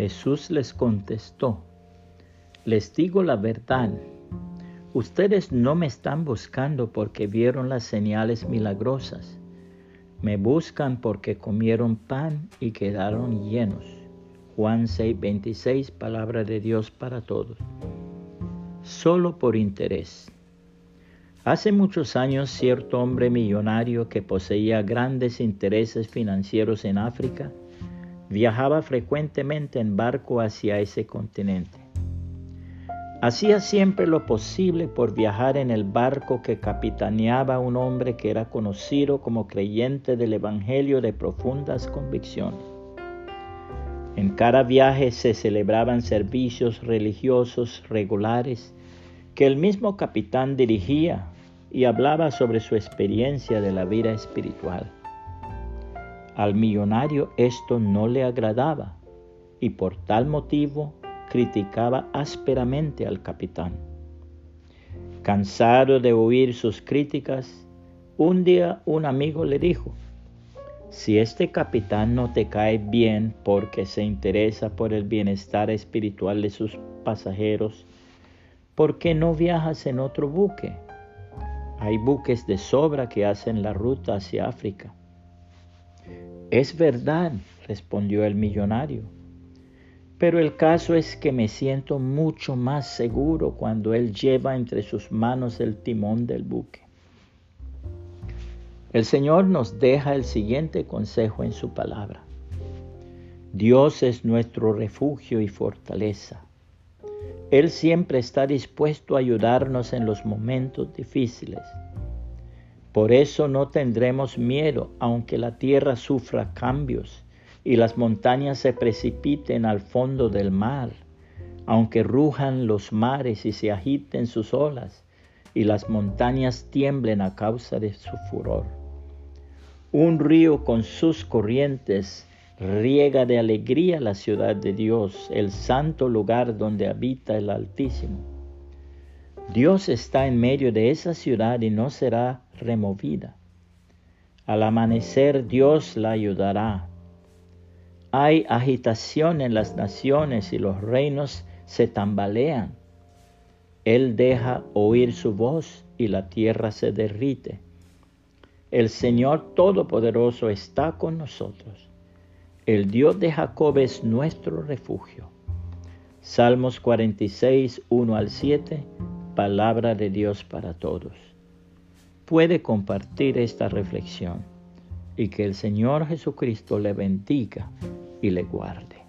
Jesús les contestó, les digo la verdad, ustedes no me están buscando porque vieron las señales milagrosas, me buscan porque comieron pan y quedaron llenos. Juan 6:26, palabra de Dios para todos. Solo por interés. Hace muchos años cierto hombre millonario que poseía grandes intereses financieros en África viajaba frecuentemente en barco hacia ese continente. Hacía siempre lo posible por viajar en el barco que capitaneaba un hombre que era conocido como creyente del Evangelio de profundas convicciones. En cada viaje se celebraban servicios religiosos regulares que el mismo capitán dirigía y hablaba sobre su experiencia de la vida espiritual. Al millonario esto no le agradaba y por tal motivo criticaba ásperamente al capitán. Cansado de oír sus críticas, un día un amigo le dijo, si este capitán no te cae bien porque se interesa por el bienestar espiritual de sus pasajeros, ¿por qué no viajas en otro buque? Hay buques de sobra que hacen la ruta hacia África. Es verdad, respondió el millonario, pero el caso es que me siento mucho más seguro cuando Él lleva entre sus manos el timón del buque. El Señor nos deja el siguiente consejo en su palabra. Dios es nuestro refugio y fortaleza él siempre está dispuesto a ayudarnos en los momentos difíciles. Por eso no tendremos miedo aunque la tierra sufra cambios y las montañas se precipiten al fondo del mar, aunque rujan los mares y se agiten sus olas y las montañas tiemblen a causa de su furor. Un río con sus corrientes riega de alegría la ciudad de Dios, el santo lugar donde habita el Altísimo. Dios está en medio de esa ciudad y no será removida. Al amanecer Dios la ayudará. Hay agitación en las naciones y los reinos se tambalean. Él deja oír su voz y la tierra se derrite. El Señor Todopoderoso está con nosotros. El Dios de Jacob es nuestro refugio. Salmos 46, 1 al 7, palabra de Dios para todos. Puede compartir esta reflexión y que el Señor Jesucristo le bendiga y le guarde.